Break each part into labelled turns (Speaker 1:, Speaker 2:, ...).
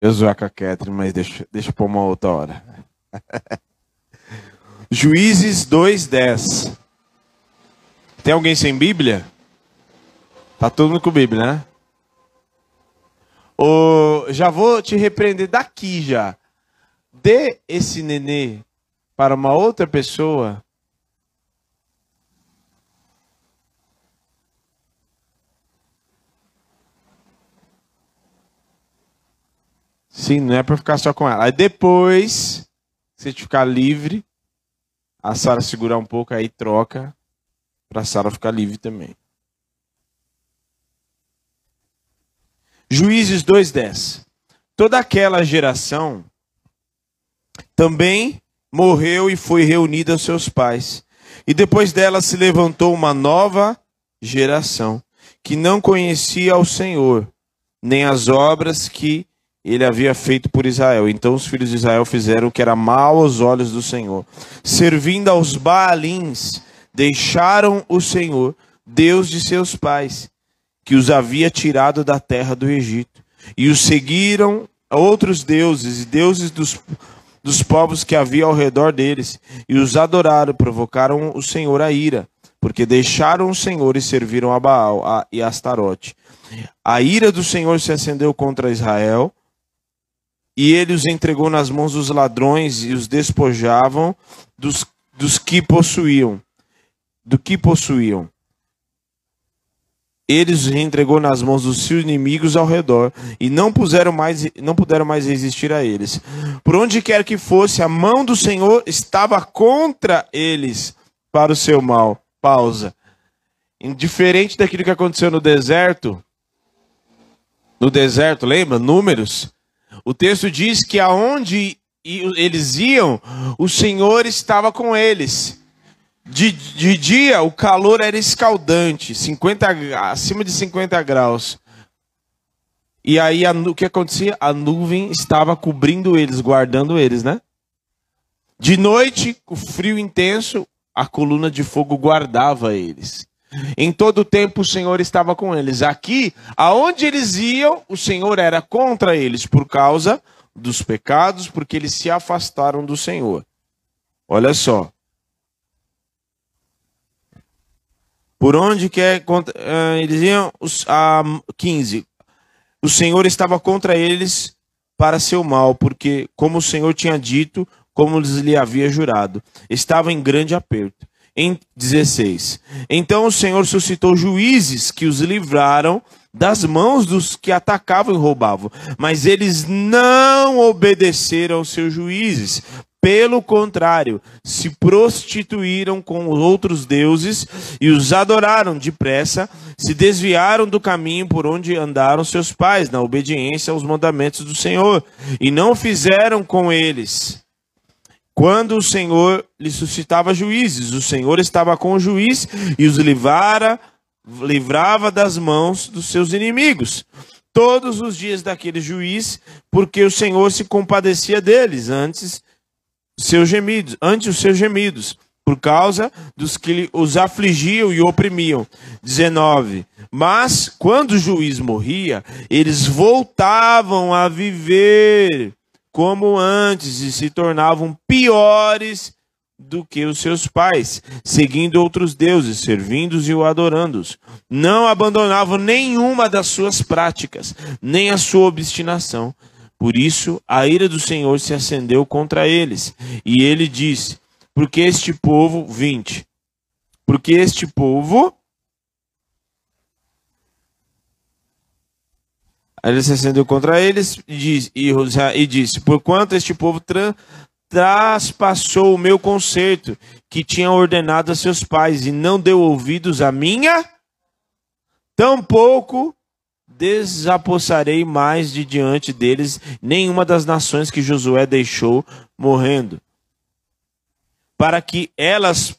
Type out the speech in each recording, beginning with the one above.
Speaker 1: Eu zoar com a Catherine, mas deixa, deixa pra uma outra hora. Juízes 2,10. Tem alguém sem Bíblia? Tá todo mundo com Bíblia, né? O, já vou te repreender daqui já. Dê esse nenê para uma outra pessoa. Sim, não é para ficar só com ela. Aí depois, se ficar livre, a Sara segurar um pouco, aí troca para Sara ficar livre também. Juízes 2:10. Toda aquela geração também morreu e foi reunida aos seus pais. E depois dela se levantou uma nova geração que não conhecia o Senhor, nem as obras que ele havia feito por Israel. Então os filhos de Israel fizeram o que era mal aos olhos do Senhor, servindo aos Baalins, deixaram o Senhor, Deus de seus pais, que os havia tirado da terra do Egito, e os seguiram outros deuses deuses dos, dos povos que havia ao redor deles, e os adoraram, provocaram o Senhor a ira, porque deixaram o Senhor e serviram a Baal a, e a Astarote. A ira do Senhor se acendeu contra Israel, e ele os entregou nas mãos dos ladrões e os despojavam dos, dos que possuíam, do que possuíam ele os entregou nas mãos dos seus inimigos ao redor e não puseram mais não puderam mais resistir a eles. Por onde quer que fosse, a mão do Senhor estava contra eles para o seu mal. Pausa. Diferente daquilo que aconteceu no deserto, no deserto, lembra? Números. O texto diz que aonde eles iam, o Senhor estava com eles. De, de dia o calor era escaldante, 50, acima de 50 graus. E aí a, o que acontecia? A nuvem estava cobrindo eles, guardando eles, né? De noite, o frio intenso, a coluna de fogo guardava eles. Em todo tempo o Senhor estava com eles. Aqui, aonde eles iam, o Senhor era contra eles por causa dos pecados, porque eles se afastaram do Senhor. Olha só. Por onde quer uh, eles iam os, a 15. O Senhor estava contra eles para seu mal, porque como o Senhor tinha dito, como lhe havia jurado, estava em grande aperto. Em 16. Então o Senhor suscitou juízes que os livraram das mãos dos que atacavam e roubavam, mas eles não obedeceram aos seus juízes, pelo contrário, se prostituíram com os outros deuses e os adoraram depressa, se desviaram do caminho por onde andaram seus pais, na obediência aos mandamentos do Senhor, e não fizeram com eles. Quando o Senhor lhe suscitava juízes, o Senhor estava com o juiz e os livrara, livrava das mãos dos seus inimigos todos os dias daquele juiz, porque o Senhor se compadecia deles antes seus gemidos, ante os seus gemidos, por causa dos que os afligiam e oprimiam. 19. Mas quando o juiz morria, eles voltavam a viver como antes e se tornavam piores do que os seus pais, seguindo outros deuses, servindo-os e o adorando-os. Não abandonavam nenhuma das suas práticas, nem a sua obstinação por isso a ira do Senhor se acendeu contra eles. E ele disse: Porque este povo, 20, porque este povo. Ele se acendeu contra eles e disse, Porquanto este povo tra, traspassou o meu conserto, que tinha ordenado a seus pais, e não deu ouvidos à minha, tampouco desapossarei mais de diante deles nenhuma das nações que Josué deixou morrendo, para que elas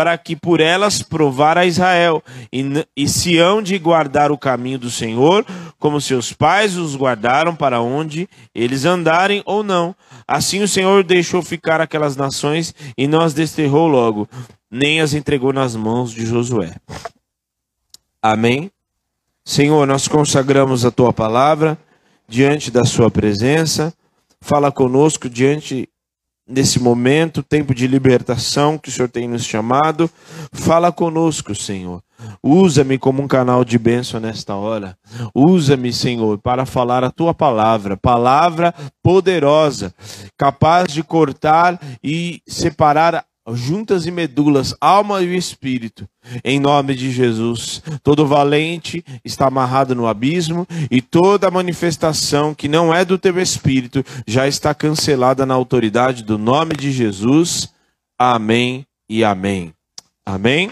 Speaker 1: para que por elas provar a Israel e, e se hão de guardar o caminho do Senhor, como seus pais os guardaram para onde eles andarem ou não. Assim o Senhor deixou ficar aquelas nações e não as desterrou logo, nem as entregou nas mãos de Josué. Amém. Senhor, nós consagramos a tua palavra, diante da Sua presença. Fala conosco diante nesse momento, tempo de libertação que o Senhor tem nos chamado. Fala conosco, Senhor. Usa-me como um canal de bênção nesta hora. Usa-me, Senhor, para falar a tua palavra, palavra poderosa, capaz de cortar e separar juntas e medulas, alma e espírito, em nome de Jesus. Todo valente está amarrado no abismo e toda manifestação que não é do teu espírito já está cancelada na autoridade do nome de Jesus. Amém e amém. Amém.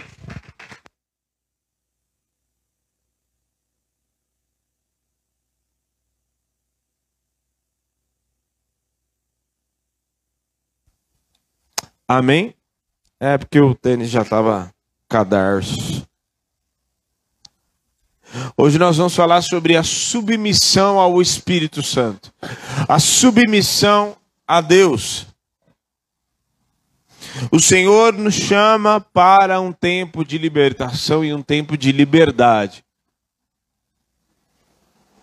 Speaker 1: Amém. É porque o tênis já estava cadarço. Hoje nós vamos falar sobre a submissão ao Espírito Santo. A submissão a Deus. O Senhor nos chama para um tempo de libertação e um tempo de liberdade.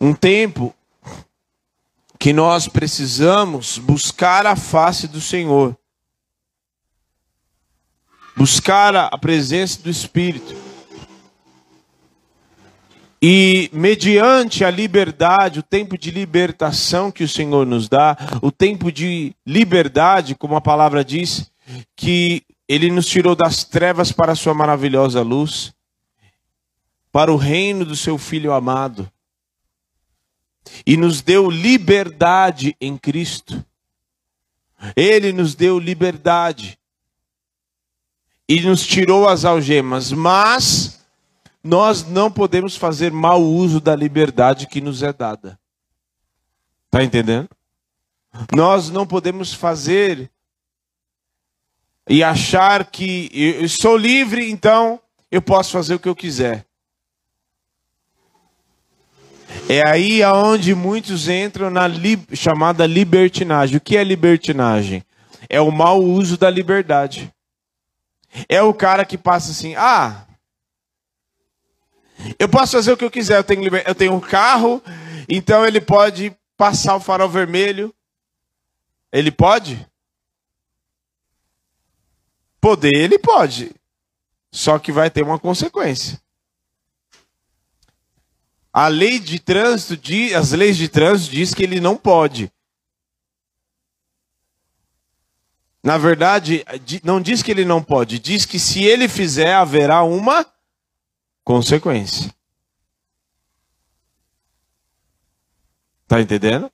Speaker 1: Um tempo que nós precisamos buscar a face do Senhor buscar a presença do Espírito. E mediante a liberdade, o tempo de libertação que o Senhor nos dá, o tempo de liberdade, como a palavra diz, que Ele nos tirou das trevas para a Sua maravilhosa luz, para o reino do Seu Filho amado, e nos deu liberdade em Cristo. Ele nos deu liberdade e nos tirou as algemas, mas nós não podemos fazer mau uso da liberdade que nos é dada. Está entendendo? Nós não podemos fazer e achar que eu sou livre, então eu posso fazer o que eu quiser. É aí aonde muitos entram na li chamada libertinagem. O que é libertinagem? É o mau uso da liberdade. É o cara que passa assim: ah, eu posso fazer o que eu quiser, eu tenho, eu tenho um carro, então ele pode passar o farol vermelho. Ele pode? Poder, ele pode. Só que vai ter uma consequência. A lei de trânsito, as leis de trânsito diz que ele não pode. Na verdade, não diz que ele não pode, diz que se ele fizer, haverá uma consequência. Tá entendendo?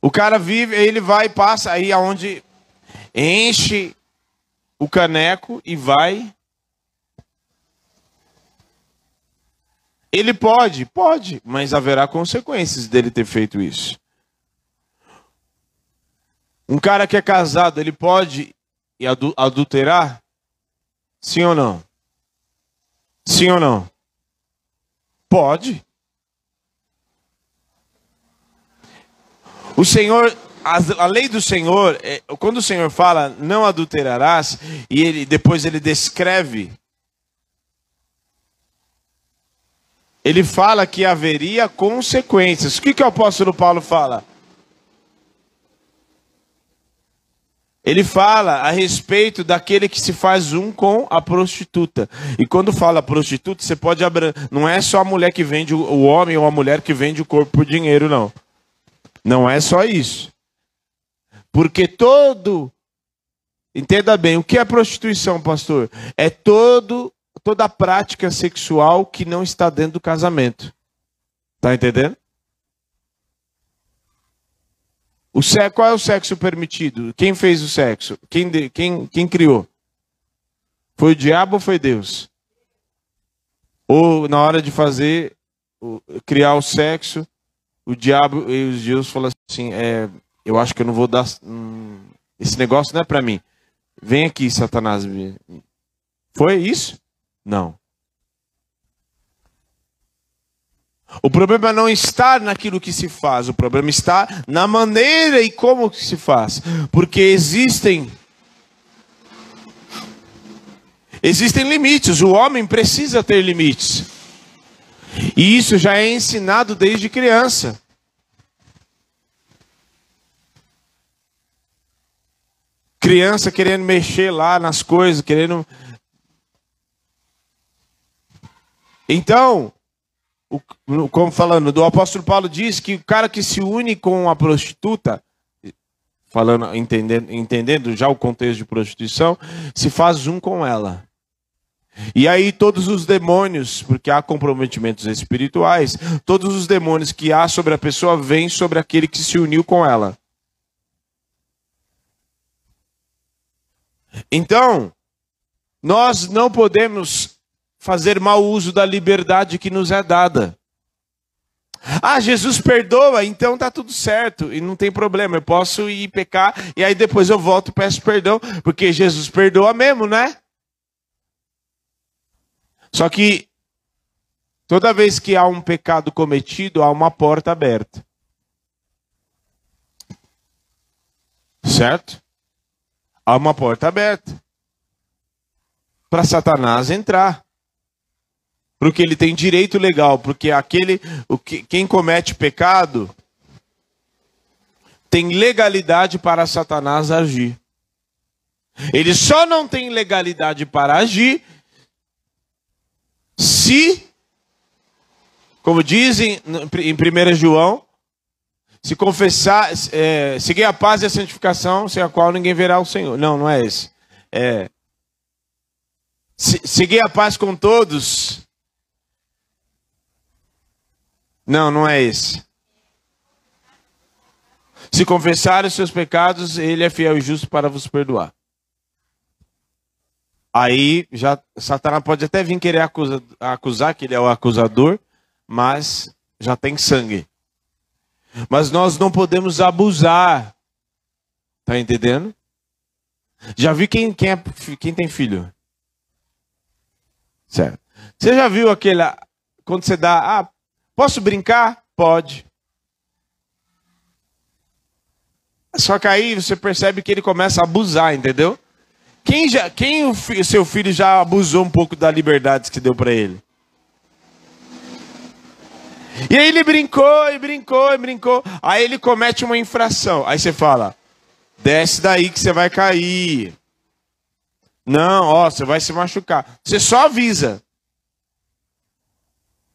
Speaker 1: O cara vive, ele vai e passa aí aonde enche o caneco e vai. Ele pode, pode, mas haverá consequências dele ter feito isso. Um cara que é casado, ele pode adulterar? Sim ou não? Sim ou não? Pode. O Senhor, a, lei do Senhor, é, quando o Senhor fala não adulterarás, e ele depois ele descreve, ele fala que haveria consequências. O que, que o apóstolo Paulo fala? Ele fala a respeito daquele que se faz um com a prostituta. E quando fala prostituta, você pode abrir. Não é só a mulher que vende o homem ou a mulher que vende o corpo por dinheiro, não. Não é só isso. Porque todo. Entenda bem, o que é prostituição, pastor? É todo, toda a prática sexual que não está dentro do casamento. Tá entendendo? O sexo, qual é o sexo permitido? Quem fez o sexo? Quem, quem, quem criou? Foi o diabo ou foi Deus? Ou na hora de fazer, criar o sexo, o diabo e os deuses falam assim: é, eu acho que eu não vou dar. Hum, esse negócio não é para mim. Vem aqui, Satanás. Foi isso? Não. O problema não está naquilo que se faz, o problema está na maneira e como que se faz. Porque existem existem limites, o homem precisa ter limites. E isso já é ensinado desde criança. Criança querendo mexer lá nas coisas, querendo Então, o, como falando, do apóstolo Paulo diz que o cara que se une com a prostituta, falando, entendendo, entendendo já o contexto de prostituição, se faz um com ela. E aí todos os demônios, porque há comprometimentos espirituais, todos os demônios que há sobre a pessoa vêm sobre aquele que se uniu com ela. Então, nós não podemos fazer mau uso da liberdade que nos é dada. Ah, Jesus perdoa, então tá tudo certo e não tem problema. Eu posso ir pecar e aí depois eu volto e peço perdão, porque Jesus perdoa mesmo, né? Só que toda vez que há um pecado cometido, há uma porta aberta. Certo? Há uma porta aberta para Satanás entrar porque ele tem direito legal, porque aquele, o que, quem comete pecado tem legalidade para Satanás agir. Ele só não tem legalidade para agir se, como dizem em 1 João, se confessar, é, seguir a paz e a santificação, sem a qual ninguém verá o Senhor. Não, não é esse. É, se, seguir a paz com todos não, não é esse. Se confessar os seus pecados, ele é fiel e justo para vos perdoar. Aí já Satanás pode até vir querer acusar, acusar que ele é o acusador, mas já tem sangue. Mas nós não podemos abusar. Tá entendendo? Já vi quem, quem, é, quem tem filho? Certo. Você já viu aquele. Quando você dá. Ah, Posso brincar? Pode. Só que aí você percebe que ele começa a abusar, entendeu? Quem, já, quem o seu filho já abusou um pouco da liberdade que deu para ele? E aí ele brincou e brincou e brincou. Aí ele comete uma infração. Aí você fala: desce daí que você vai cair. Não, ó, você vai se machucar. Você só avisa.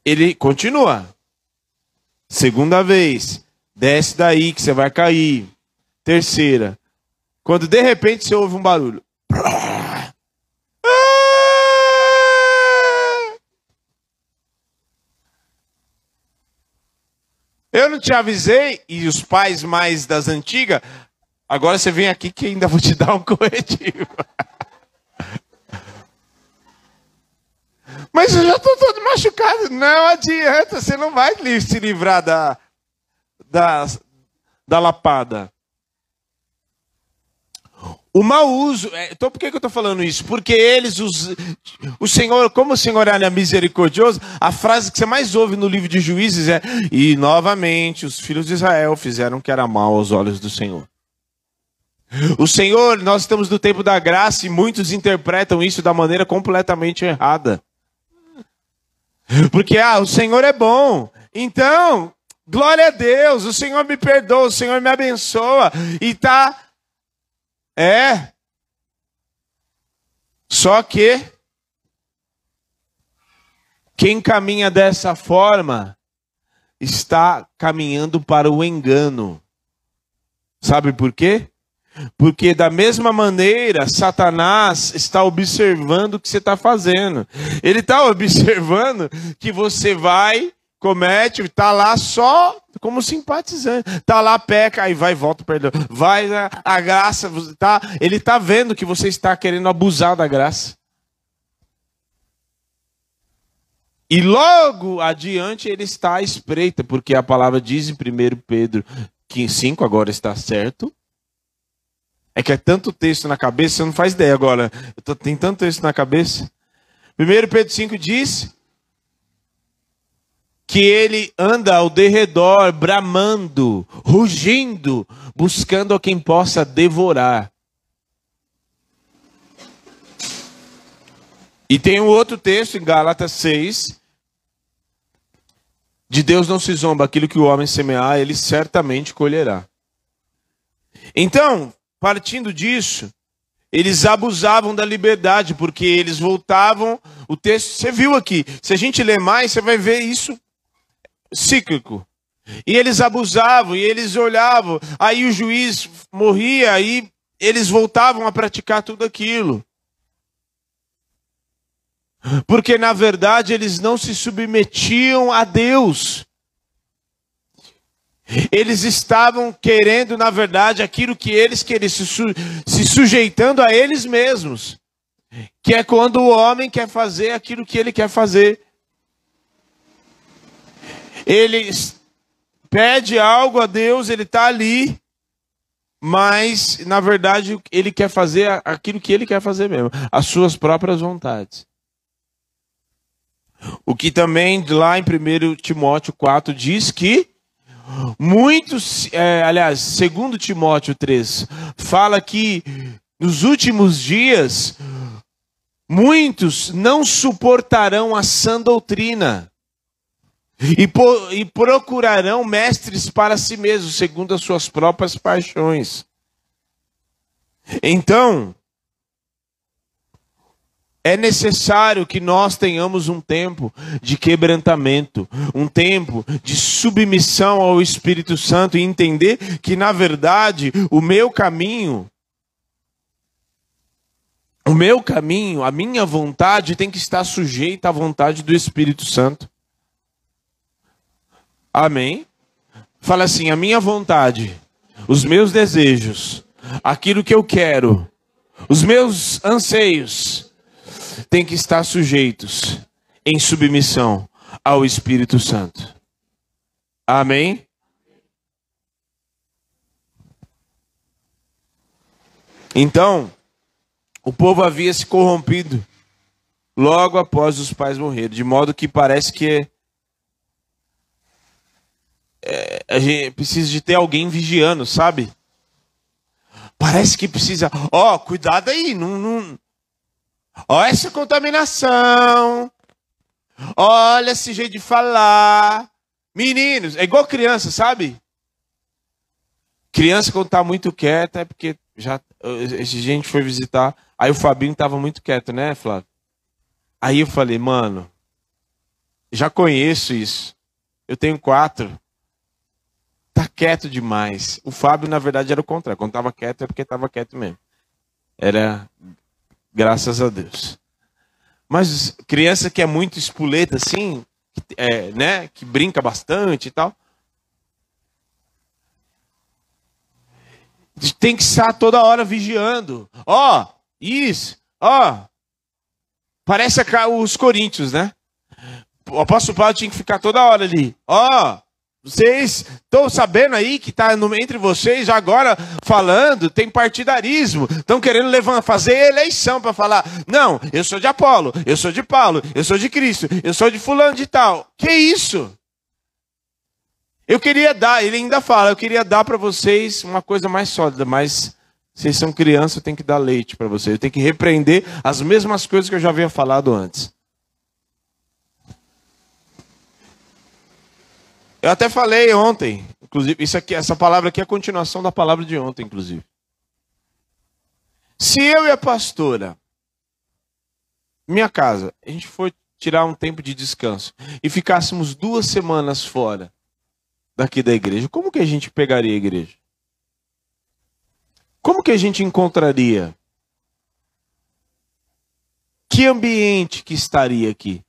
Speaker 1: Ele continua. Segunda vez, desce daí que você vai cair. Terceira, quando de repente você ouve um barulho. Eu não te avisei, e os pais mais das antigas, agora você vem aqui que ainda vou te dar um corretivo. Mas eu já estou todo machucado. Não adianta, você não vai se livrar da, da, da lapada. O mau uso. É, então por que, eu estou falando isso? Porque eles, os, o Senhor, como o Senhor é misericordioso, a frase que você mais ouve no livro de Juízes é: E novamente os filhos de Israel fizeram o que era mal aos olhos do Senhor. O Senhor, nós estamos no tempo da graça e muitos interpretam isso da maneira completamente errada. Porque, ah, o Senhor é bom. Então, glória a Deus, o Senhor me perdoa, o Senhor me abençoa. E tá. É. Só que. Quem caminha dessa forma está caminhando para o engano. Sabe por quê? Porque da mesma maneira, Satanás está observando o que você está fazendo. Ele está observando que você vai, comete, está lá só como simpatizante. Está lá, peca, aí vai volta, perdão. Vai a, a graça, tá, ele está vendo que você está querendo abusar da graça. E logo adiante ele está à espreita, porque a palavra diz em 1 Pedro que 5 agora está certo é que é tanto texto na cabeça, você não faz ideia agora. Tô, tem tanto texto na cabeça. 1 Pedro 5 diz que ele anda ao derredor, bramando, rugindo, buscando a quem possa devorar. E tem um outro texto em Gálatas 6, de Deus não se zomba, aquilo que o homem semear, ele certamente colherá. Então, partindo disso, eles abusavam da liberdade, porque eles voltavam. O texto, você viu aqui. Se a gente ler mais, você vai ver isso cíclico. E eles abusavam, e eles olhavam. Aí o juiz morria, aí eles voltavam a praticar tudo aquilo. Porque na verdade eles não se submetiam a Deus. Eles estavam querendo, na verdade, aquilo que eles queriam, se, su se sujeitando a eles mesmos. Que é quando o homem quer fazer aquilo que ele quer fazer. Ele pede algo a Deus, ele está ali, mas, na verdade, ele quer fazer aquilo que ele quer fazer mesmo, as suas próprias vontades. O que também lá em 1 Timóteo 4 diz que muitos, é, aliás, segundo Timóteo 3, fala que nos últimos dias muitos não suportarão a sã doutrina e, e procurarão mestres para si mesmos, segundo as suas próprias paixões. Então, é necessário que nós tenhamos um tempo de quebrantamento, um tempo de submissão ao Espírito Santo e entender que, na verdade, o meu caminho, o meu caminho, a minha vontade tem que estar sujeita à vontade do Espírito Santo. Amém? Fala assim: a minha vontade, os meus desejos, aquilo que eu quero, os meus anseios, têm que estar sujeitos em submissão ao Espírito Santo. Amém? Então, o povo havia se corrompido logo após os pais morrerem, de modo que parece que é, a gente precisa de ter alguém vigiando, sabe? Parece que precisa. Ó, oh, cuidado aí, não, não, Olha essa contaminação. Olha esse jeito de falar. Meninos, é igual criança, sabe? Criança quando tá muito quieta é porque já esse gente foi visitar, aí o Fabinho tava muito quieto, né, Flávio? Aí eu falei, mano, já conheço isso. Eu tenho quatro. Tá quieto demais. O Fábio, na verdade, era o contrário. Quando tava quieto é porque tava quieto mesmo. Era Graças a Deus. Mas criança que é muito espoleta assim, é, né, que brinca bastante e tal, tem que estar toda hora vigiando. Ó, oh, isso, ó. Oh. Parece os coríntios, né? O apóstolo Paulo tinha que ficar toda hora ali. Ó, oh, vocês estão sabendo aí que está entre vocês agora falando, tem partidarismo, estão querendo levantar, fazer eleição para falar, não, eu sou de Apolo, eu sou de Paulo, eu sou de Cristo, eu sou de fulano de tal. Que isso? Eu queria dar, ele ainda fala, eu queria dar para vocês uma coisa mais sólida, mas vocês são crianças, eu tenho que dar leite para vocês, eu tenho que repreender as mesmas coisas que eu já havia falado antes. Eu até falei ontem, inclusive, isso aqui, essa palavra aqui é a continuação da palavra de ontem, inclusive. Se eu e a pastora, minha casa, a gente for tirar um tempo de descanso e ficássemos duas semanas fora daqui da igreja, como que a gente pegaria a igreja? Como que a gente encontraria? Que ambiente que estaria aqui?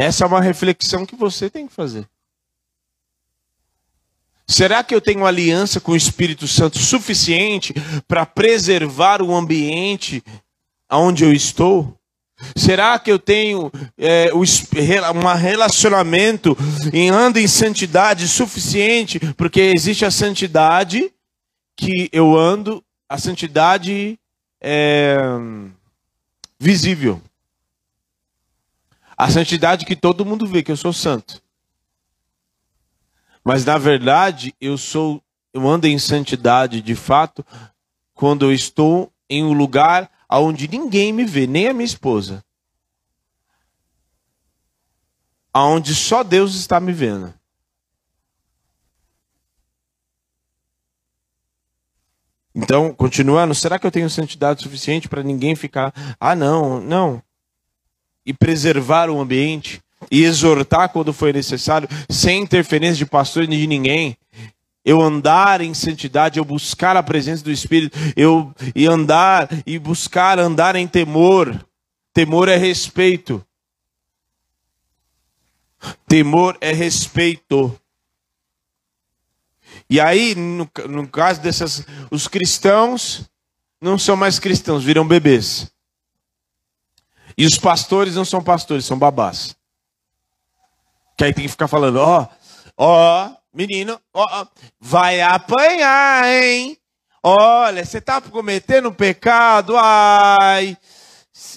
Speaker 1: Essa é uma reflexão que você tem que fazer. Será que eu tenho aliança com o Espírito Santo suficiente para preservar o ambiente onde eu estou? Será que eu tenho é, um relacionamento em ando em santidade suficiente? Porque existe a santidade que eu ando, a santidade é, visível. A santidade que todo mundo vê que eu sou santo. Mas na verdade, eu sou eu ando em santidade de fato quando eu estou em um lugar onde ninguém me vê, nem a minha esposa. Aonde só Deus está me vendo. Então, continuando, será que eu tenho santidade suficiente para ninguém ficar, ah, não, não. E preservar o ambiente, e exortar quando for necessário, sem interferência de pastor e de ninguém. Eu andar em santidade, eu buscar a presença do Espírito, eu e andar e buscar andar em temor. Temor é respeito. Temor é respeito. E aí, no, no caso dessas, os cristãos não são mais cristãos, viram bebês. E os pastores não são pastores, são babás. Que aí tem que ficar falando, ó, ó, menino, ó, vai apanhar, hein? Olha, você tá cometendo pecado, ai.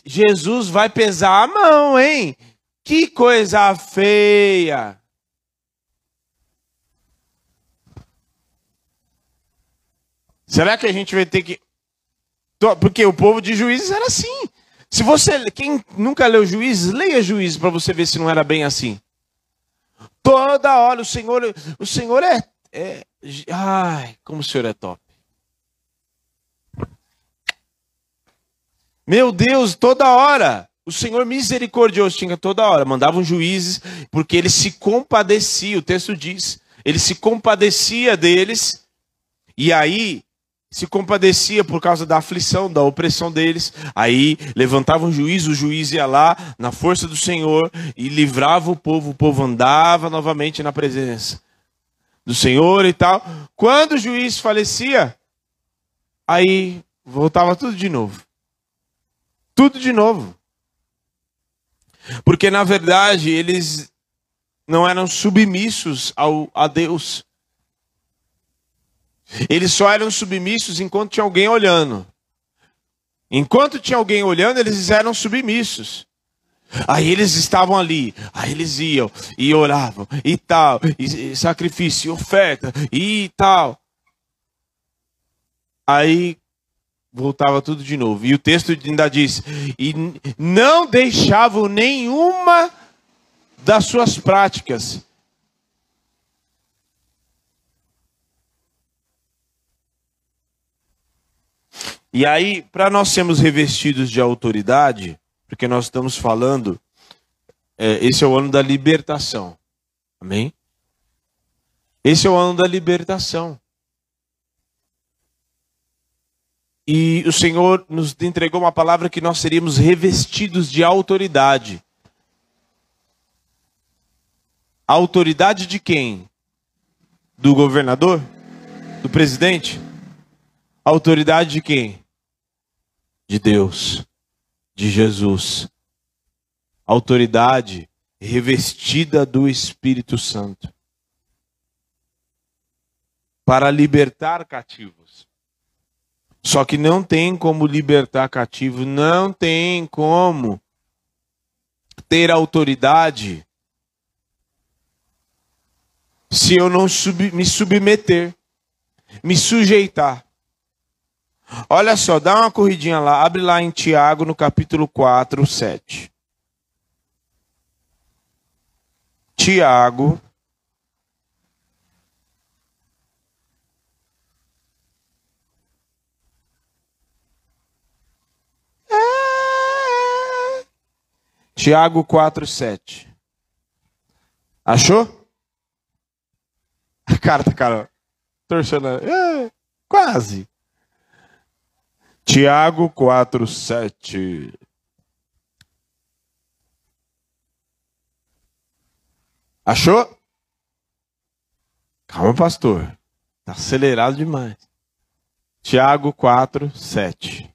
Speaker 1: Jesus vai pesar a mão, hein? Que coisa feia. Será que a gente vai ter que. Porque o povo de juízes era assim. Se você. Quem nunca leu juízes, leia juízes para você ver se não era bem assim. Toda hora o Senhor. O Senhor é. é ai, como o Senhor é top. Meu Deus, toda hora. O Senhor misericordioso tinha toda hora. Mandavam juízes, porque ele se compadecia, o texto diz. Ele se compadecia deles. E aí se compadecia por causa da aflição, da opressão deles. Aí levantava um juiz, o juiz ia lá na força do Senhor e livrava o povo. O povo andava novamente na presença do Senhor e tal. Quando o juiz falecia, aí voltava tudo de novo. Tudo de novo. Porque na verdade eles não eram submissos ao, a Deus. Eles só eram submissos enquanto tinha alguém olhando. Enquanto tinha alguém olhando, eles eram submissos. Aí eles estavam ali, aí eles iam e oravam e tal, e sacrifício, e oferta e tal. Aí voltava tudo de novo. E o texto ainda diz: e não deixavam nenhuma das suas práticas E aí, para nós sermos revestidos de autoridade, porque nós estamos falando, é, esse é o ano da libertação. Amém? Esse é o ano da libertação. E o Senhor nos entregou uma palavra que nós seríamos revestidos de autoridade. Autoridade de quem? Do governador? Do presidente? Autoridade de quem? De Deus, de Jesus. Autoridade revestida do Espírito Santo para libertar cativos. Só que não tem como libertar cativo, não tem como ter autoridade se eu não sub, me submeter, me sujeitar. Olha só, dá uma corridinha lá, abre lá em Tiago, no capítulo 4, 7. Tiago. É... Tiago 4, 7. Achou? A cara tá cara torcendo. É, quase. Tiago 4, 7. Achou? Calma, pastor. Está acelerado demais. Tiago 4, 7.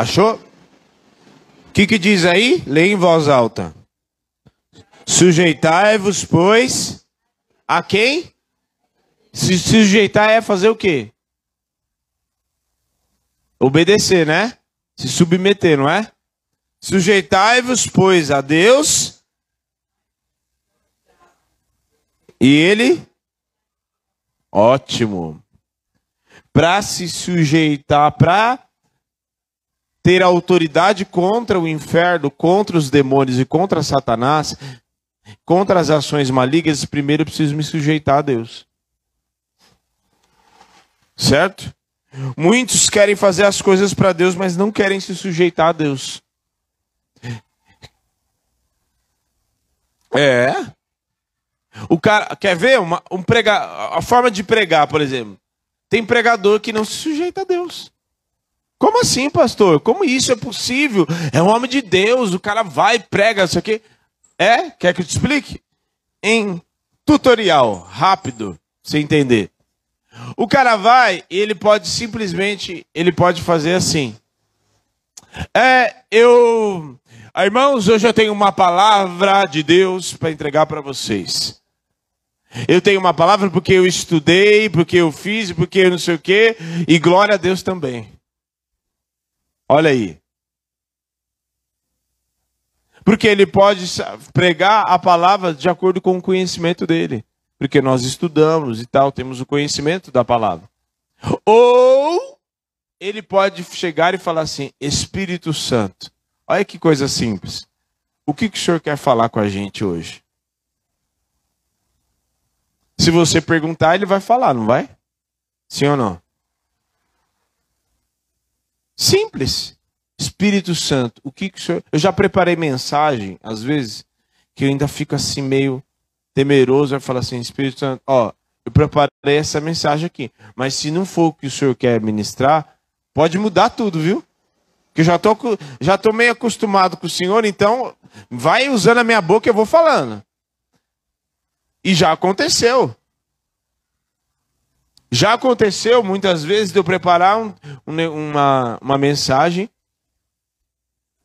Speaker 1: Achou? O que, que diz aí? Lê em voz alta. Sujeitai-vos, pois, a quem? Se sujeitar é fazer o quê? Obedecer, né? Se submeter, não é? Sujeitai-vos, pois, a Deus. E Ele. Ótimo. Para se sujeitar, para ter autoridade contra o inferno, contra os demônios e contra Satanás, contra as ações malignas, primeiro eu preciso me sujeitar a Deus. Certo? Muitos querem fazer as coisas para Deus, mas não querem se sujeitar a Deus. É. O cara quer ver uma, um pregar, a forma de pregar, por exemplo. Tem pregador que não se sujeita a Deus. Como assim, pastor? Como isso é possível? É um homem de Deus, o cara vai, prega, isso aqui. É? Quer que eu te explique? Em tutorial, rápido, você entender. O cara vai e ele pode simplesmente, ele pode fazer assim. É, eu, irmãos, hoje eu tenho uma palavra de Deus para entregar para vocês. Eu tenho uma palavra porque eu estudei, porque eu fiz, porque eu não sei o quê, e glória a Deus também. Olha aí. Porque ele pode pregar a palavra de acordo com o conhecimento dele porque nós estudamos e tal, temos o conhecimento da palavra. Ou ele pode chegar e falar assim: Espírito Santo, olha que coisa simples. O que, que o senhor quer falar com a gente hoje? Se você perguntar, ele vai falar, não vai? Sim ou não? Simples. Espírito Santo, o que, que o senhor. Eu já preparei mensagem, às vezes, que eu ainda fico assim meio temeroso vai falar assim: Espírito Santo, ó, eu preparei essa mensagem aqui, mas se não for o que o senhor quer ministrar, pode mudar tudo, viu? Porque eu já tô, já tô meio acostumado com o senhor, então vai usando a minha boca e eu vou falando. E já aconteceu. Já aconteceu muitas vezes de eu preparar um, uma, uma mensagem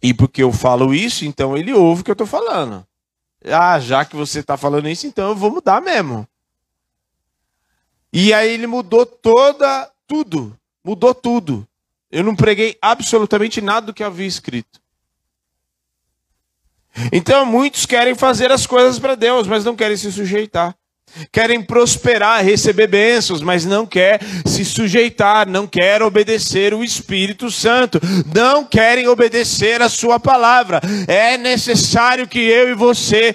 Speaker 1: e porque eu falo isso, então ele ouve o que eu estou falando. Ah, já que você está falando isso, então eu vou mudar mesmo. E aí ele mudou toda, tudo. Mudou tudo. Eu não preguei absolutamente nada do que havia escrito. Então muitos querem fazer as coisas para Deus, mas não querem se sujeitar querem prosperar, receber bênçãos, mas não quer se sujeitar, não quer obedecer o Espírito Santo, não querem obedecer a sua palavra. É necessário que eu e você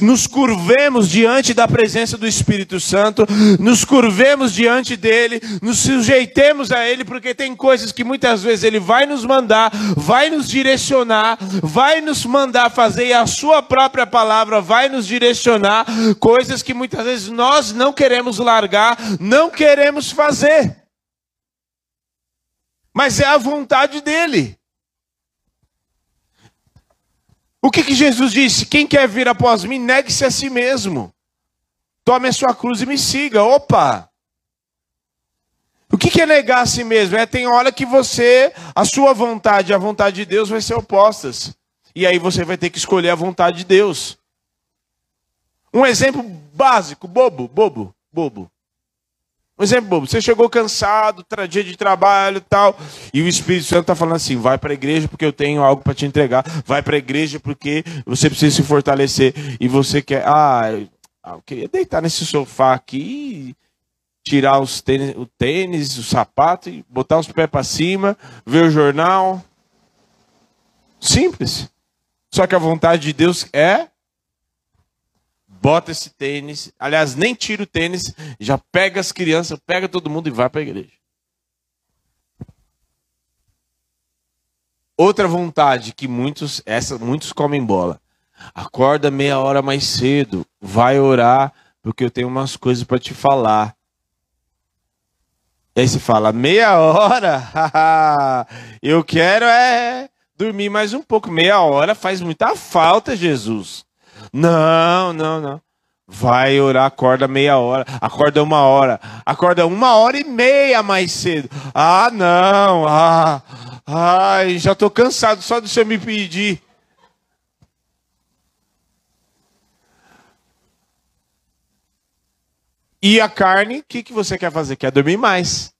Speaker 1: nos curvemos diante da presença do Espírito Santo, nos curvemos diante dele, nos sujeitemos a ele, porque tem coisas que muitas vezes ele vai nos mandar, vai nos direcionar, vai nos mandar fazer e a sua própria palavra vai nos direcionar, coisas que muitas vezes nós não queremos largar, não queremos fazer. Mas é a vontade dele. O que, que Jesus disse? Quem quer vir após mim, negue-se a si mesmo. Tome a sua cruz e me siga. Opa! O que, que é negar a si mesmo? É tem hora que você, a sua vontade e a vontade de Deus vai ser opostas. E aí você vai ter que escolher a vontade de Deus. Um exemplo básico, bobo, bobo, bobo. Um exemplo bobo. Você chegou cansado, dia de trabalho e tal, e o Espírito Santo está falando assim: vai para a igreja porque eu tenho algo para te entregar. Vai para a igreja porque você precisa se fortalecer. E você quer. Ah, eu queria deitar nesse sofá aqui, tirar os tênis, o tênis, o sapato, e botar os pés para cima, ver o jornal. Simples. Só que a vontade de Deus é bota esse tênis, aliás, nem tira o tênis, já pega as crianças, pega todo mundo e vai para a igreja. Outra vontade que muitos, essa, muitos comem bola. Acorda meia hora mais cedo, vai orar, porque eu tenho umas coisas para te falar. E aí você fala, meia hora? eu quero é dormir mais um pouco. Meia hora faz muita falta, Jesus. Não, não, não. Vai orar, acorda meia hora, acorda uma hora, acorda uma hora e meia mais cedo. Ah, não, ah, ai, já estou cansado só do você me pedir. E a carne, o que, que você quer fazer? Quer dormir mais.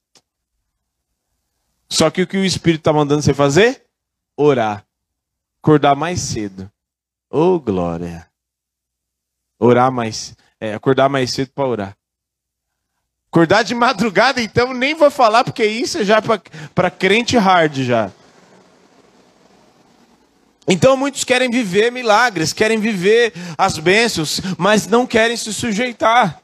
Speaker 1: Só que o que o Espírito está mandando você fazer? Orar. Acordar mais cedo. Oh, glória. Orar mais. É, acordar mais cedo para orar. Acordar de madrugada, então, nem vou falar, porque isso é já para crente hard já. Então muitos querem viver milagres, querem viver as bênçãos, mas não querem se sujeitar.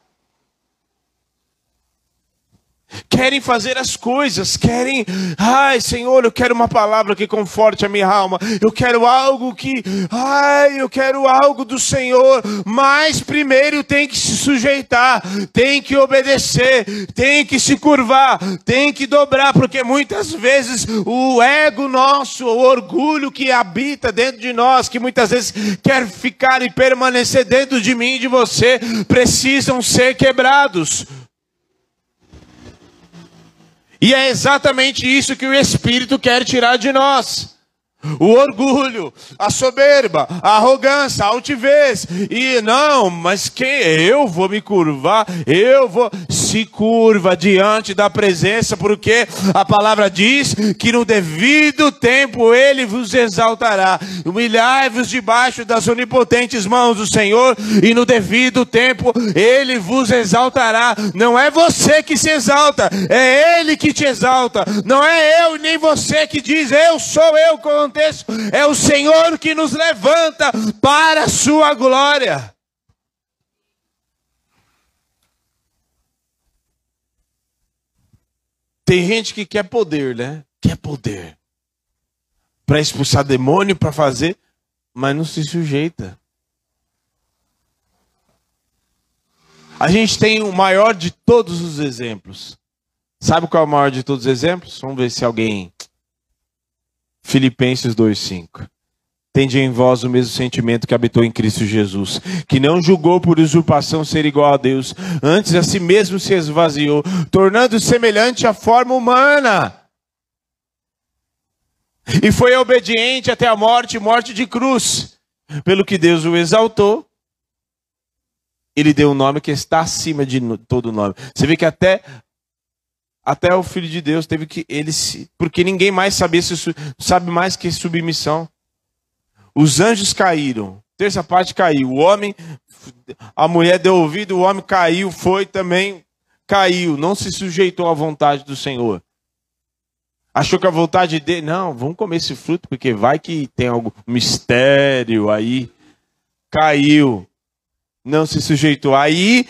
Speaker 1: Querem fazer as coisas, querem, ai Senhor, eu quero uma palavra que conforte a minha alma, eu quero algo que, ai, eu quero algo do Senhor, mas primeiro tem que se sujeitar, tem que obedecer, tem que se curvar, tem que dobrar, porque muitas vezes o ego nosso, o orgulho que habita dentro de nós, que muitas vezes quer ficar e permanecer dentro de mim e de você, precisam ser quebrados. E é exatamente isso que o Espírito quer tirar de nós. O orgulho, a soberba, a arrogância, a altivez. E não, mas quem eu vou me curvar? Eu vou se curva diante da presença, porque a palavra diz que no devido tempo ele vos exaltará. Humilhai-vos debaixo das onipotentes mãos do Senhor, e no devido tempo ele vos exaltará. Não é você que se exalta, é ele que te exalta. Não é eu nem você que diz eu sou eu com aconteça, é o Senhor que nos levanta para a sua glória. Tem gente que quer poder, né? Quer poder. Para expulsar demônio, para fazer, mas não se sujeita. A gente tem o maior de todos os exemplos. Sabe qual é o maior de todos os exemplos? Vamos ver se alguém Filipenses 2:5. Tende em vós o mesmo sentimento que habitou em Cristo Jesus, que não julgou por usurpação ser igual a Deus, antes a si mesmo se esvaziou, tornando semelhante à forma humana. E foi obediente até a morte, morte de cruz. Pelo que Deus o exaltou, ele deu um nome que está acima de todo nome. Você vê que até até o filho de Deus teve que ele se, porque ninguém mais sabia se sabe mais que submissão. Os anjos caíram, terça parte caiu. O homem, a mulher deu ouvido, o homem caiu, foi também caiu, não se sujeitou à vontade do Senhor. Achou que a vontade dele, não, vamos comer esse fruto porque vai que tem algum mistério aí. Caiu, não se sujeitou. Aí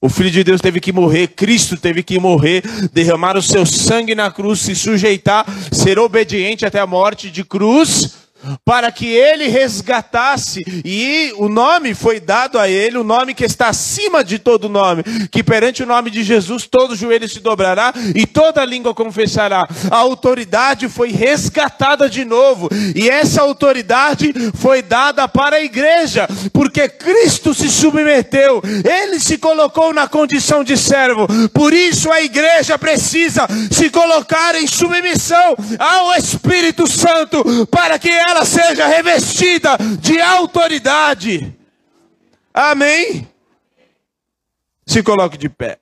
Speaker 1: o Filho de Deus teve que morrer, Cristo teve que morrer, derramar o seu sangue na cruz, se sujeitar, ser obediente até a morte de cruz, para que ele resgatasse, e o nome foi dado a ele, o nome que está acima de todo nome, que perante o nome de Jesus todo joelho se dobrará e toda língua confessará. A autoridade foi resgatada de novo, e essa autoridade foi dada para a igreja, porque Cristo se submeteu, ele se colocou na condição de servo, por isso a igreja precisa se colocar em submissão ao Espírito Santo, para que ela seja revestida de autoridade. Amém? Se coloque de pé.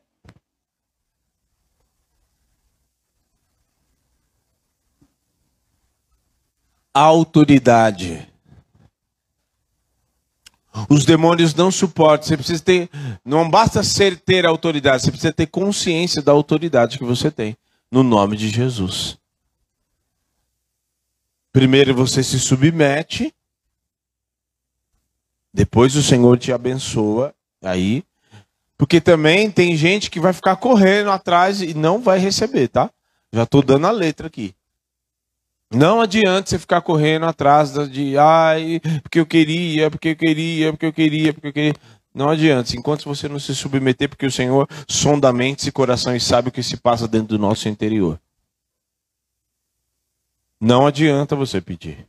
Speaker 1: Autoridade. Os demônios não suportam. Você precisa ter. Não basta ser ter autoridade, você precisa ter consciência da autoridade que você tem. No nome de Jesus. Primeiro você se submete, depois o Senhor te abençoa. Aí, porque também tem gente que vai ficar correndo atrás e não vai receber, tá? Já estou dando a letra aqui. Não adianta você ficar correndo atrás de, ai, porque eu queria, porque eu queria, porque eu queria, porque eu queria. Não adianta, enquanto você não se submeter, porque o Senhor sonda mentes e corações sabe o que se passa dentro do nosso interior. Não adianta você pedir.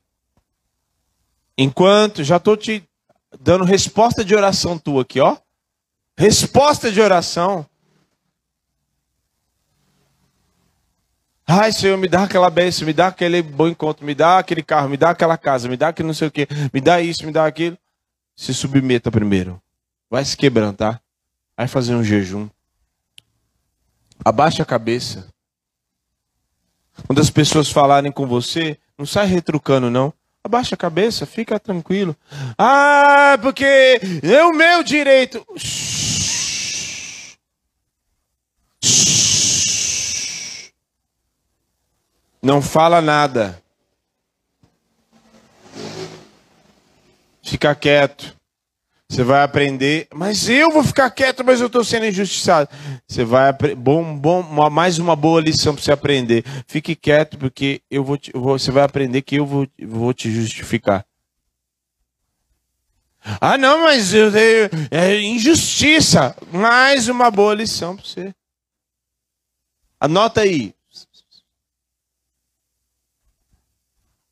Speaker 1: Enquanto, já estou te dando resposta de oração tua aqui, ó. Resposta de oração. Ai, Senhor, me dá aquela bênção, me dá aquele bom encontro, me dá aquele carro, me dá aquela casa, me dá aquele não sei o quê, me dá isso, me dá aquilo. Se submeta primeiro. Vai se quebrantar. Vai fazer um jejum. Abaixa a cabeça. Quando as pessoas falarem com você, não sai retrucando, não. Abaixa a cabeça, fica tranquilo. Ah, porque é o meu direito. Não fala nada. Fica quieto. Você vai aprender, mas eu vou ficar quieto, mas eu estou sendo injustiçado. Você vai bom, bom, mais uma boa lição para você aprender. Fique quieto, porque eu vou, te, você vai aprender que eu vou, vou te justificar. Ah, não, mas eu, é injustiça. Mais uma boa lição para você. Anota aí.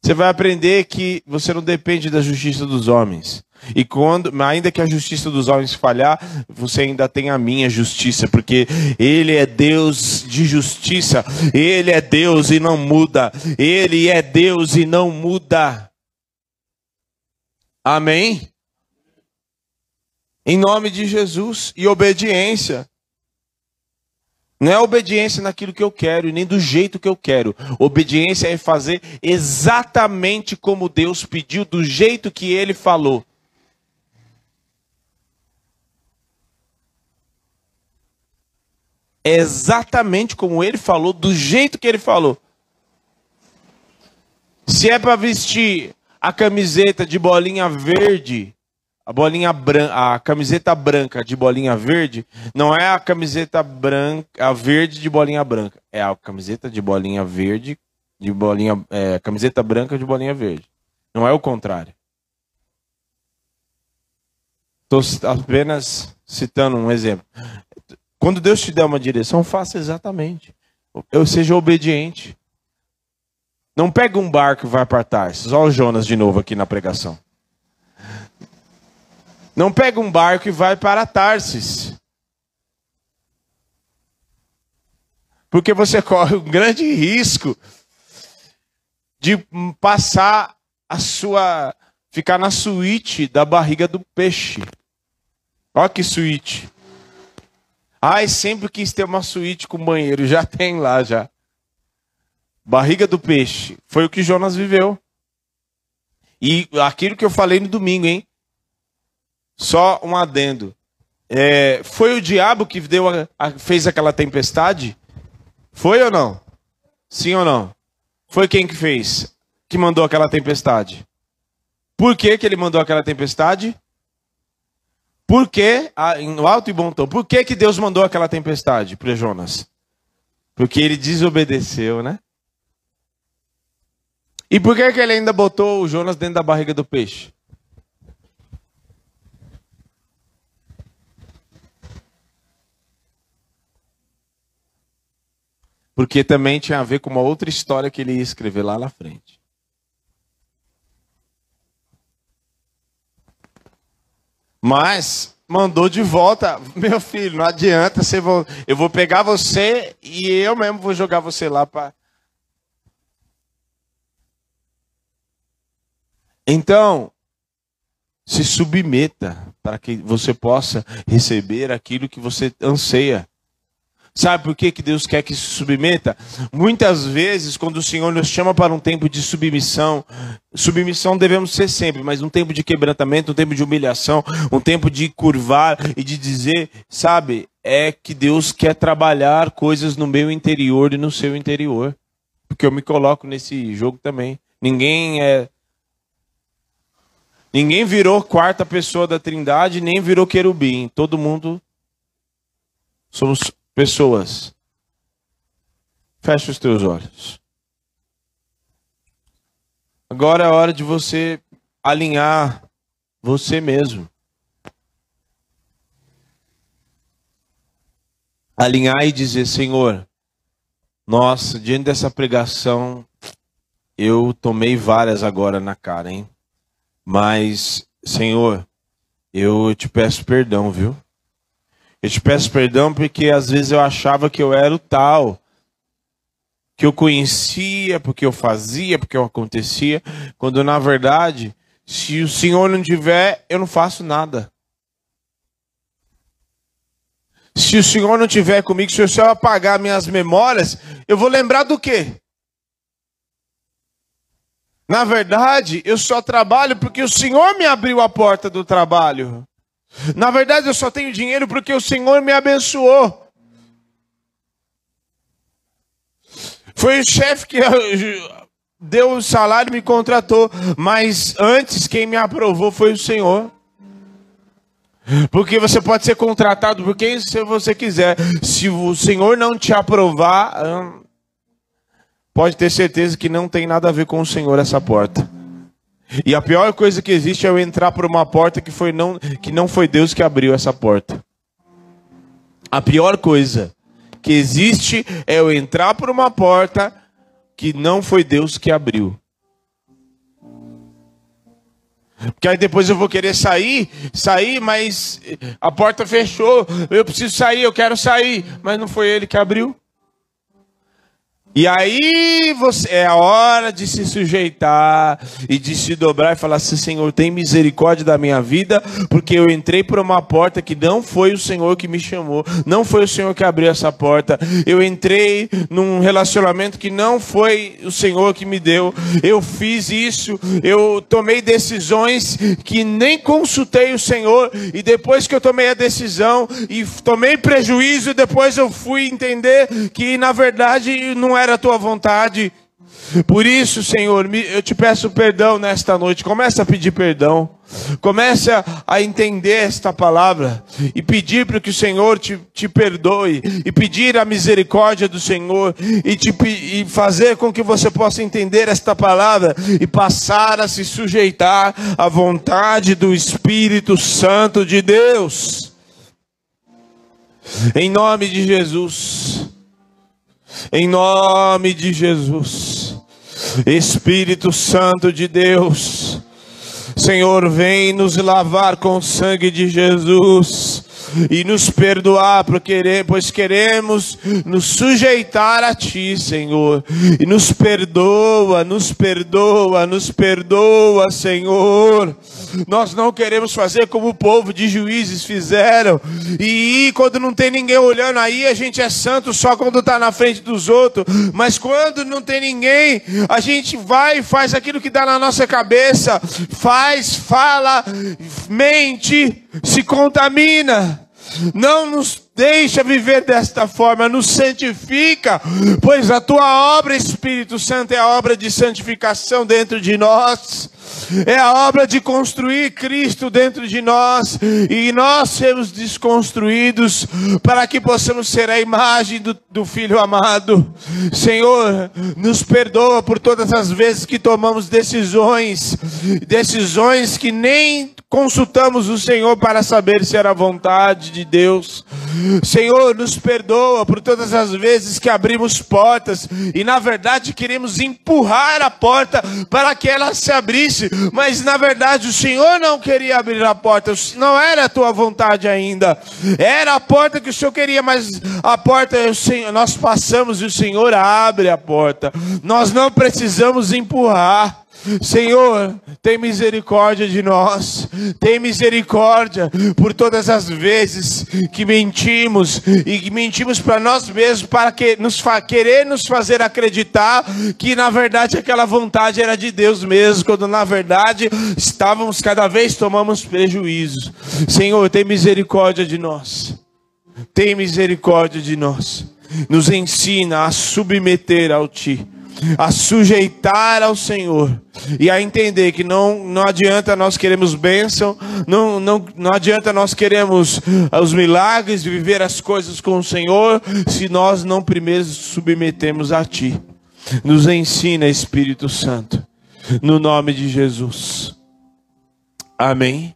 Speaker 1: Você vai aprender que você não depende da justiça dos homens. E quando, ainda que a justiça dos homens falhar, você ainda tem a minha justiça, porque ele é Deus de justiça, ele é Deus e não muda. Ele é Deus e não muda. Amém? Em nome de Jesus e obediência. Não é obediência naquilo que eu quero, nem do jeito que eu quero. Obediência é fazer exatamente como Deus pediu, do jeito que ele falou. É exatamente como ele falou, do jeito que ele falou. Se é para vestir a camiseta de bolinha verde, a bolinha branca, a camiseta branca de bolinha verde, não é a camiseta branca, a verde de bolinha branca, é a camiseta de bolinha verde de bolinha, é, camiseta branca de bolinha verde. Não é o contrário. Estou apenas citando um exemplo. Quando Deus te der uma direção, faça exatamente. Eu seja obediente. Não pega um barco e vai para Tarsis. Olha o Jonas de novo aqui na pregação. Não pega um barco e vai para Tarsis. Porque você corre um grande risco de passar a sua. ficar na suíte da barriga do peixe. Olha que suíte. Ai, sempre quis ter uma suíte com banheiro. Já tem lá, já. Barriga do peixe. Foi o que Jonas viveu. E aquilo que eu falei no domingo, hein? Só um adendo. É, foi o diabo que deu a, a, fez aquela tempestade? Foi ou não? Sim ou não? Foi quem que fez? Que mandou aquela tempestade? Por que, que ele mandou aquela tempestade? Por que, no alto e bom tom, por que, que Deus mandou aquela tempestade para Jonas? Porque ele desobedeceu, né? E por que, que ele ainda botou o Jonas dentro da barriga do peixe? Porque também tinha a ver com uma outra história que ele ia escrever lá na frente. Mas mandou de volta, meu filho, não adianta, você vou, eu vou pegar você e eu mesmo vou jogar você lá para. Então, se submeta para que você possa receber aquilo que você anseia. Sabe por que, que Deus quer que se submeta? Muitas vezes, quando o Senhor nos chama para um tempo de submissão, submissão devemos ser sempre, mas um tempo de quebrantamento, um tempo de humilhação, um tempo de curvar e de dizer, sabe, é que Deus quer trabalhar coisas no meu interior e no seu interior. Porque eu me coloco nesse jogo também. Ninguém é. Ninguém virou quarta pessoa da Trindade, nem virou querubim. Todo mundo somos pessoas. Feche os teus olhos. Agora é hora de você alinhar você mesmo. Alinhar e dizer: Senhor, nossa, diante dessa pregação, eu tomei várias agora na cara, hein? Mas, Senhor, eu te peço perdão, viu? Eu te peço perdão porque às vezes eu achava que eu era o tal, que eu conhecia, porque eu fazia, porque eu acontecia, quando na verdade, se o Senhor não tiver, eu não faço nada. Se o Senhor não estiver comigo, se o Senhor apagar minhas memórias, eu vou lembrar do quê? Na verdade, eu só trabalho porque o Senhor me abriu a porta do trabalho. Na verdade, eu só tenho dinheiro porque o Senhor me abençoou. Foi o chefe que deu o salário e me contratou, mas antes quem me aprovou foi o Senhor. Porque você pode ser contratado por quem você quiser. Se o Senhor não te aprovar, hum, pode ter certeza que não tem nada a ver com o Senhor essa porta. E a pior coisa que existe é eu entrar por uma porta que, foi não, que não foi Deus que abriu essa porta. A pior coisa que existe é eu entrar por uma porta que não foi Deus que abriu. Porque aí depois eu vou querer sair, sair, mas a porta fechou. Eu preciso sair, eu quero sair, mas não foi ele que abriu. E aí você é a hora de se sujeitar e de se dobrar e falar assim, Senhor, tem misericórdia da minha vida, porque eu entrei por uma porta que não foi o Senhor que me chamou, não foi o Senhor que abriu essa porta. Eu entrei num relacionamento que não foi o Senhor que me deu. Eu fiz isso, eu tomei decisões que nem consultei o Senhor e depois que eu tomei a decisão e tomei prejuízo, depois eu fui entender que na verdade não era era a tua vontade. Por isso, Senhor, eu te peço perdão nesta noite. Começa a pedir perdão. Comece a entender esta palavra e pedir para que o Senhor te, te perdoe e pedir a misericórdia do Senhor e, te, e fazer com que você possa entender esta palavra e passar a se sujeitar à vontade do Espírito Santo de Deus. Em nome de Jesus. Em nome de Jesus. Espírito Santo de Deus. Senhor, vem nos lavar com o sangue de Jesus e nos perdoar, pois queremos nos sujeitar a Ti, Senhor. E nos perdoa, nos perdoa, nos perdoa, Senhor. Nós não queremos fazer como o povo de juízes fizeram. E quando não tem ninguém olhando aí, a gente é santo só quando está na frente dos outros. Mas quando não tem ninguém, a gente vai e faz aquilo que dá na nossa cabeça. Faz, fala, mente, se contamina. Não nos deixa viver desta forma, nos santifica, pois a tua obra, Espírito Santo, é a obra de santificação dentro de nós é a obra de construir Cristo dentro de nós e nós sermos desconstruídos para que possamos ser a imagem do, do Filho amado. Senhor, nos perdoa por todas as vezes que tomamos decisões, decisões que nem consultamos o Senhor para saber se era a vontade de Deus. Senhor, nos perdoa por todas as vezes que abrimos portas e na verdade queremos empurrar a porta para que ela se abrisse, mas na verdade o Senhor não queria abrir a porta, não era a tua vontade ainda, era a porta que o Senhor queria, mas a porta nós passamos e o Senhor abre a porta, nós não precisamos empurrar. Senhor, tem misericórdia de nós, tem misericórdia por todas as vezes que mentimos e que mentimos para nós mesmos para que nos querer nos fazer acreditar que na verdade aquela vontade era de Deus mesmo, quando na verdade estávamos cada vez tomamos prejuízo. Senhor, tem misericórdia de nós. Tem misericórdia de nós. Nos ensina a submeter ao Ti a sujeitar ao Senhor e a entender que não, não adianta nós queremos bênção, não, não, não adianta nós queremos os milagres, viver as coisas com o Senhor, se nós não primeiro submetemos a Ti. Nos ensina, Espírito Santo, no nome de Jesus. Amém.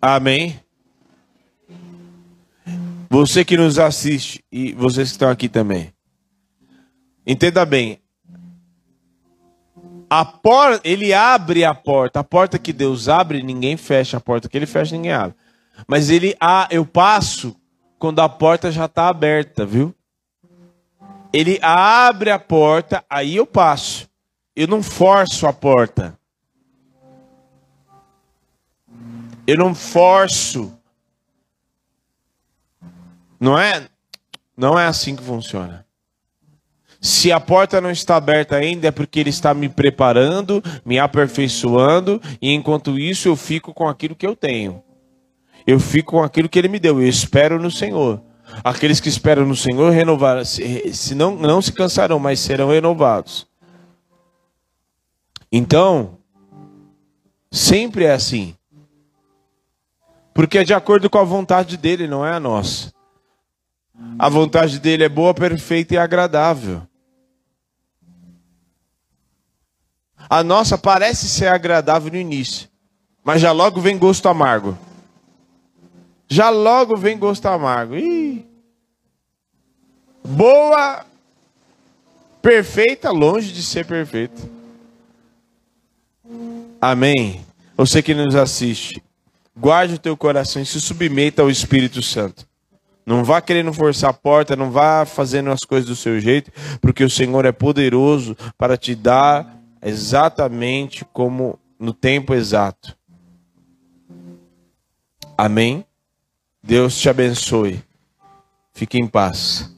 Speaker 1: Amém. Você que nos assiste e vocês que estão aqui também. Entenda bem. A ele abre a porta. A porta que Deus abre, ninguém fecha. A porta que ele fecha, ninguém abre. Mas ele, ah, eu passo quando a porta já está aberta, viu? Ele abre a porta, aí eu passo. Eu não forço a porta. Eu não forço. Não é, não é assim que funciona. Se a porta não está aberta ainda, é porque Ele está me preparando, me aperfeiçoando, e enquanto isso eu fico com aquilo que eu tenho. Eu fico com aquilo que Ele me deu. Eu espero no Senhor. Aqueles que esperam no Senhor renovar, se não, não se cansarão, mas serão renovados. Então, sempre é assim. Porque é de acordo com a vontade dele, não é a nossa. A vontade dele é boa, perfeita e agradável. A nossa parece ser agradável no início, mas já logo vem gosto amargo. Já logo vem gosto amargo. Ih. Boa, perfeita, longe de ser perfeita. Amém. Você que nos assiste, guarde o teu coração e se submeta ao Espírito Santo. Não vá querendo forçar a porta, não vá fazendo as coisas do seu jeito, porque o Senhor é poderoso para te dar exatamente como no tempo exato. Amém? Deus te abençoe. Fique em paz.